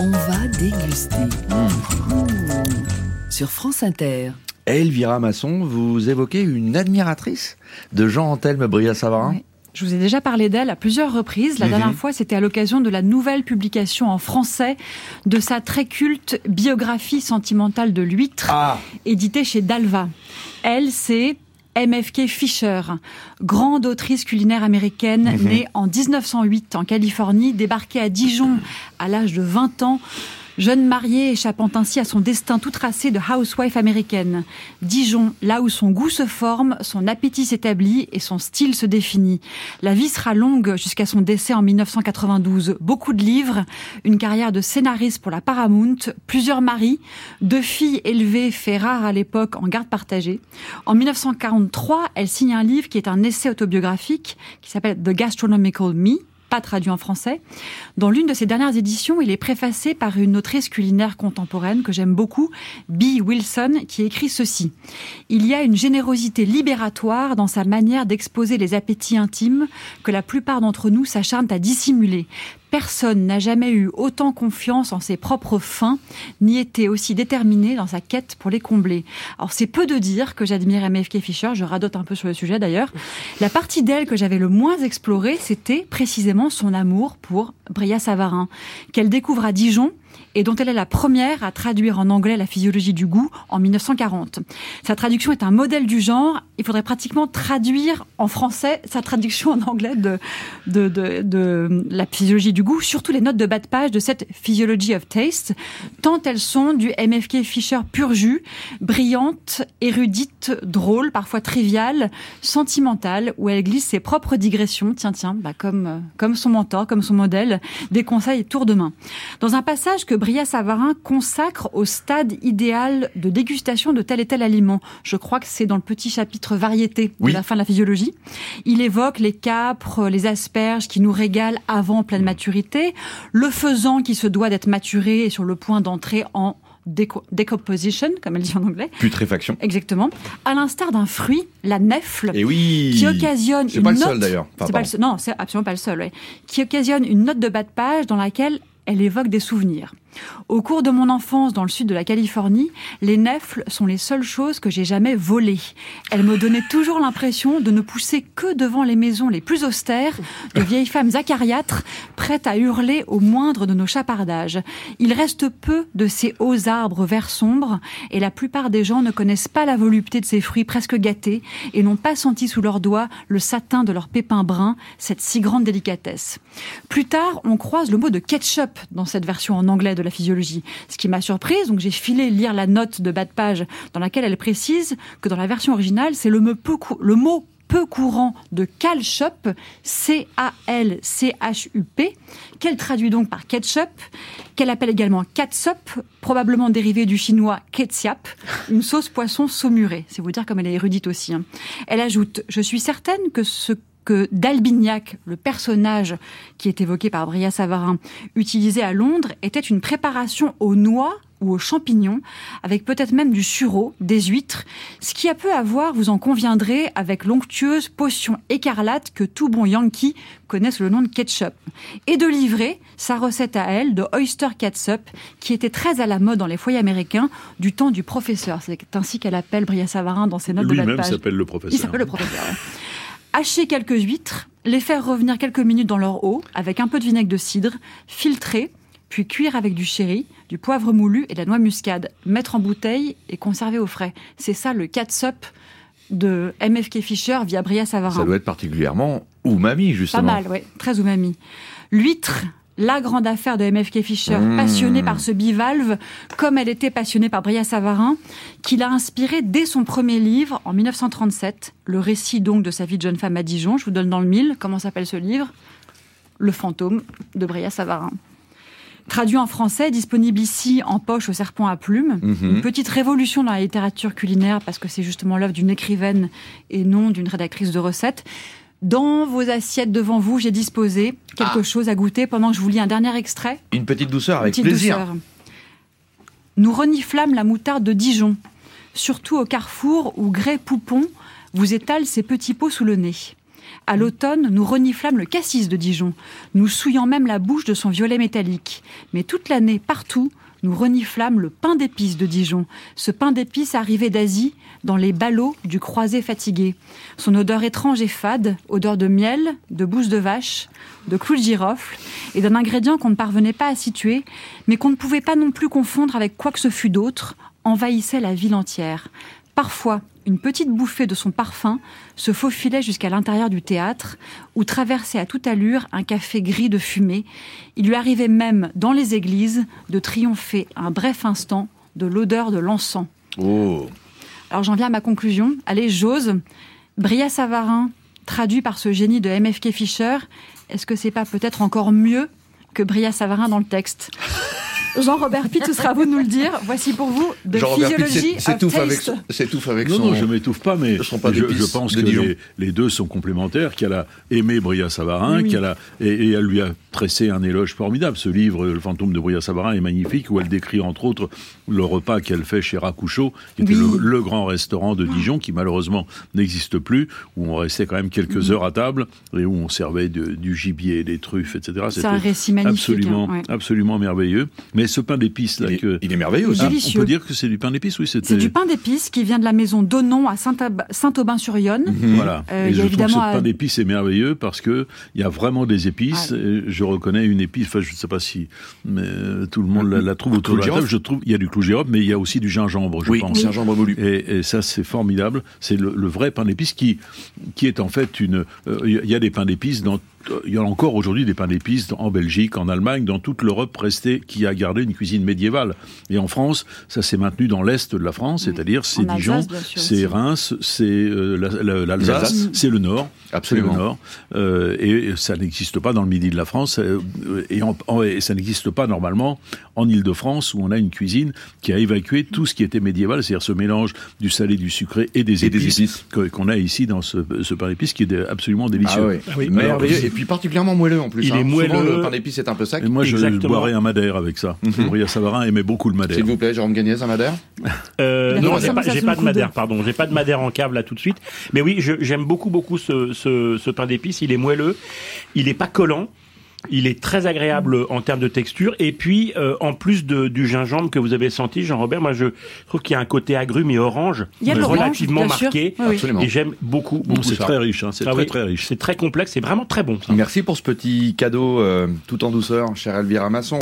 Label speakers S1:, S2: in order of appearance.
S1: On va déguster. Mmh. Sur France Inter.
S2: Elvira Masson, vous évoquez une admiratrice de Jean-Anthelme Bria-Savarin
S3: Je vous ai déjà parlé d'elle à plusieurs reprises. La dernière fois, c'était à l'occasion de la nouvelle publication en français de sa très culte biographie sentimentale de l'huître,
S2: Ah
S3: éditée chez Dalva. Elle, c'est MFK Fisher, grande autrice culinaire américaine,
S2: Mhm.
S3: née en 1908 en Californie, débarquée à Dijon à l'âge de 20 ans. Jeune mariée échappant ainsi à son destin tout tracé de housewife américaine. Dijon, là où son goût se forme, son appétit s'établit et son style se définit. La vie sera longue jusqu'à son décès en 1992. Beaucoup de livres, une carrière de scénariste pour la Paramount, plusieurs maris, deux filles élevées, fait rare à l'époque en garde partagée. En 1943, elle signe un livre qui est un essai autobiographique qui s'appelle The Gastronomical Me pas traduit en français. Dans l'une de ses dernières éditions, il est préfacé par une autrice culinaire contemporaine que j'aime beaucoup, Bee Wilson, qui écrit ceci. Il y a une générosité libératoire dans sa manière d'exposer les appétits intimes que la plupart d'entre nous s'acharnent à dissimuler. Personne n'a jamais eu autant confiance en ses propres fins, ni été aussi déterminé dans sa quête pour les combler. Alors c'est peu de dire que j'admire MFK Fisher, je radote un peu sur le sujet d'ailleurs. La partie d'elle que j'avais le moins explorée, c'était précisément son amour pour Bria Savarin, qu'elle découvre à Dijon et dont elle est la première à traduire en anglais la physiologie du goût en 1940. Sa traduction est un modèle du genre. Il faudrait pratiquement traduire en français sa traduction en anglais de, de, de, la physiologie du goût, surtout les notes de bas de page de cette Physiology of Taste, tant elles sont du MFK Fisher pur jus, brillante, érudite, drôle, parfois triviale, sentimentale, où elle glisse ses propres digressions, tiens, tiens, bah comme, euh, comme son mentor, comme son modèle, des conseils tour de main. Dans un passage que Bria Savarin consacre au stade idéal de dégustation de tel et tel aliment. Je crois que c'est dans le petit chapitre variété de
S2: Oui.
S3: la fin de la physiologie. Il évoque les capres, les asperges qui nous régalent avant pleine maturité, le faisan qui se doit d'être maturé et sur le point d'entrer en déco- decomposition, comme elle dit en anglais.
S2: Putréfaction.
S3: Exactement. À l'instar d'un fruit, la nèfle,
S2: Et oui
S3: qui occasionne
S2: C'est
S3: une
S2: pas le
S3: note.
S2: seul d'ailleurs.
S3: Non, c'est absolument pas le seul. ouais. Qui occasionne une note de bas de page dans laquelle elle évoque des souvenirs. Au cours de mon enfance dans le sud de la Californie, les nèfles sont les seules choses que j'ai jamais volées. Elles me donnaient toujours l'impression de ne pousser que devant les maisons les plus austères, de vieilles femmes acariâtres, prêtes à hurler au moindre de nos chapardages. Il reste peu de ces hauts arbres verts sombres, et la plupart des gens ne connaissent pas la volupté de ces fruits presque gâtés, et n'ont pas senti sous leurs doigts le satin de leurs pépins bruns, cette si grande délicatesse. Plus tard, on croise le mot de ketchup dans cette version en anglais de la physiologie, ce qui m'a surprise. Donc j'ai filé lire la note de bas de page dans laquelle elle précise que dans la version originale, c'est le, mot peu cou- le mot peu courant de calchup, C-A-L-C-H-U-P, qu'elle traduit donc par ketchup, qu'elle appelle également catsup, probablement dérivé du chinois ketchup, une sauce poisson saumurée. C'est vous dire comme elle est érudite aussi. hein. Elle ajoute, je suis certaine que ce que d'Albignac, le personnage qui est évoqué par Bria Savarin, utilisé à Londres, était une préparation aux noix ou aux champignons, avec peut-être même du sureau, des huîtres, ce qui a peu à voir, vous en conviendrez, avec l'onctueuse potion écarlate que tout bon Yankee connaît sous le nom de ketchup. Et de livrer sa recette à elle de oyster catsup, qui était très à la mode dans les foyers américains du temps du professeur. C'est ainsi qu'elle appelle Bria Savarin dans ses notes de bas de
S4: Lui-même
S3: page.
S4: s'appelle le
S3: Il
S4: professeur.
S3: s'appelle le professeur. Hacher quelques huîtres, les faire revenir quelques minutes dans leur eau avec un peu de vinaigre de cidre, filtrer, puis cuire avec du sherry, du poivre moulu et de la noix muscade, mettre en bouteille et conserver au frais. C'est ça le catsup de MFK Fisher via Bria Savarin.
S2: Ça doit être particulièrement umami,
S3: Pas
S2: justement.
S3: mal, ouais, très umami. L'huître, la grande affaire de MFK Fisher,
S2: Mmh.
S3: passionnée par ce bivalve, comme elle était passionnée par Bria Savarin, qui l'a inspiré dès son premier livre, en 1937, le récit donc de sa vie de jeune femme à Dijon. Je vous donne dans le mille, comment s'appelle ce livre Le fantôme de Bria Savarin. Traduit en français, disponible ici en poche au serpent à plumes.
S2: Mhm.
S3: Une petite révolution dans la littérature culinaire parce que c'est justement l'œuvre d'une écrivaine et non d'une rédactrice de recettes. Dans vos assiettes devant vous, j'ai disposé quelque
S2: Ah.
S3: chose à goûter pendant que je vous lis un dernier extrait.
S2: Une petite douceur avec
S3: Petite
S2: plaisir.
S3: douceur. Nous reniflâmes la moutarde de Dijon, surtout au carrefour où Grès Poupon vous étale ses petits pots sous le nez. À l'automne, nous reniflâmes le cassis de Dijon, nous souillant même la bouche de son violet métallique. Mais toute l'année, partout, nous reniflâmes le pain d'épices de Dijon, ce pain d'épices arrivé d'Asie dans les ballots du croisé fatigué. Son odeur étrange et fade, odeur de miel, de bouse de vache, de clous de girofle, et d'un ingrédient qu'on ne parvenait pas à situer, mais qu'on ne pouvait pas non plus confondre avec quoi que ce fût d'autre, envahissait la ville entière. Parfois, une petite bouffée de son parfum se faufilait jusqu'à l'intérieur du théâtre, où traversait à toute allure un café gris de fumée. Il lui arrivait même, dans les églises, de triompher un bref instant de l'odeur de l'encens.
S2: Oh.
S3: Alors j'en viens à ma conclusion. Allez, j'ose. Bria Savarin, traduit par ce génie de MFK Fischer, est-ce que c'est pas peut-être encore mieux que Bria Savarin dans le texte? Jean-Robert Pitt, ce sera à vous de nous le dire. Voici pour vous de physiologie of
S2: s'étouffe avec, s'étouffe avec
S4: Non,
S2: son...
S4: non, je m'étouffe pas, mais
S2: pain
S4: je, pense
S2: de
S4: que
S2: Dijon.
S4: les, les deux sont complémentaires, qu'elle a aimé Bria Savarin,
S3: Oui,
S4: qu'elle a, et, et elle lui a tressé un éloge formidable. Ce livre, Le fantôme de Bria Savarin, est magnifique, où elle décrit entre autres le repas qu'elle fait chez Racouchot, qui était
S3: Oui.
S4: le, le grand restaurant de Dijon, qui malheureusement n'existe plus, où on restait quand même quelques heures à table, et où on servait de- du gibier, des truffes, etc.
S3: C'est un récit magnifique.
S4: Absolument,
S3: hein, ouais.
S4: absolument merveilleux. Mais ce pain d'épices, là,
S2: Il est,
S4: que...
S2: il est merveilleux aussi.
S3: Il est
S4: Ah, on peut dire que c'est du pain d'épices, oui, c'était...
S3: C'est du pain d'épices qui vient de la maison Donon à Saint-Aubin-sur-Yonne.
S4: Voilà.
S3: Euh,
S4: et je
S3: a
S4: trouve que ce
S3: évidemment
S4: pain d'épices est merveilleux parce que il y a vraiment des épices.
S3: Ah.
S4: Et je reconnais une épice. Enfin, je ne sais pas si mais, euh, tout le monde la, la trouve autour
S2: Clou
S4: de la table.
S2: girofle
S4: Je trouve il y a du clou de girofle, mais il y a aussi du gingembre, je
S2: Oui,
S4: pense.
S2: un gingembre moulu.
S4: Et, et ça, c'est formidable. C'est le, le vrai pain d'épices qui, qui est en fait une. euh, Il y a des pains d'épices dans. Il y a encore aujourd'hui des pains d'épices en Belgique, en Allemagne, dans toute l'Europe restée qui a gardé une cuisine médiévale. Et en France, ça s'est maintenu dans l'est de la France, c'est-à-dire c'est Dijon, c'est. Reims, c'est euh, la- la- l'Alsace,
S2: L'Alsace.
S4: c'est le Nord.
S2: Absolument.
S4: Le Nord. Euh, et ça n'existe pas dans le midi de la France. euh, et, en- en- et ça n'existe pas normalement en Ile-de-France, où on a une cuisine qui a évacué tout ce qui était médiéval, c'est-à-dire ce mélange du salé, du sucré et des épices, qu'on a ici dans ce, ce pain d'épices qui est absolument délicieux.
S2: Ah oui,
S5: Ah oui.
S2: merveilleux.
S5: Alors,
S2: et puis particulièrement moelleux en plus.
S5: Il
S2: hein.
S5: est moelleux.
S2: Souvent, le pain d'épices est un peu sec.
S4: Et moi, je
S5: Exactement.
S4: boirais un madère avec ça. Bria Savarin aimait beaucoup le madère.
S2: S'il vous plaît, Jérôme Gagnès, un madère
S5: Euh, non, j'ai pas, pas de madère, pardon. J'ai pas de madère en cave là tout de suite. Mais oui, je- j'aime beaucoup, beaucoup ce, ce, ce pain d'épices. Il est moelleux, il est pas collant. Il est très agréable en termes de texture. Et puis, euh, en plus de, du gingembre que vous avez senti, Jean-Robert, moi je trouve qu'il y a un côté agrume et orange
S3: Il y a de l'orange,
S5: relativement marqué.
S3: Oui, oui.
S2: Absolument.
S5: Et j'aime beaucoup, beaucoup
S4: c'est
S5: ça.
S4: très riche, hein, c'est
S5: Ah
S4: très
S5: oui,
S4: très riche.
S5: C'est très complexe, c'est vraiment très bon. ça.
S2: Merci pour ce petit cadeau euh, tout en douceur, chère Elvira Masson.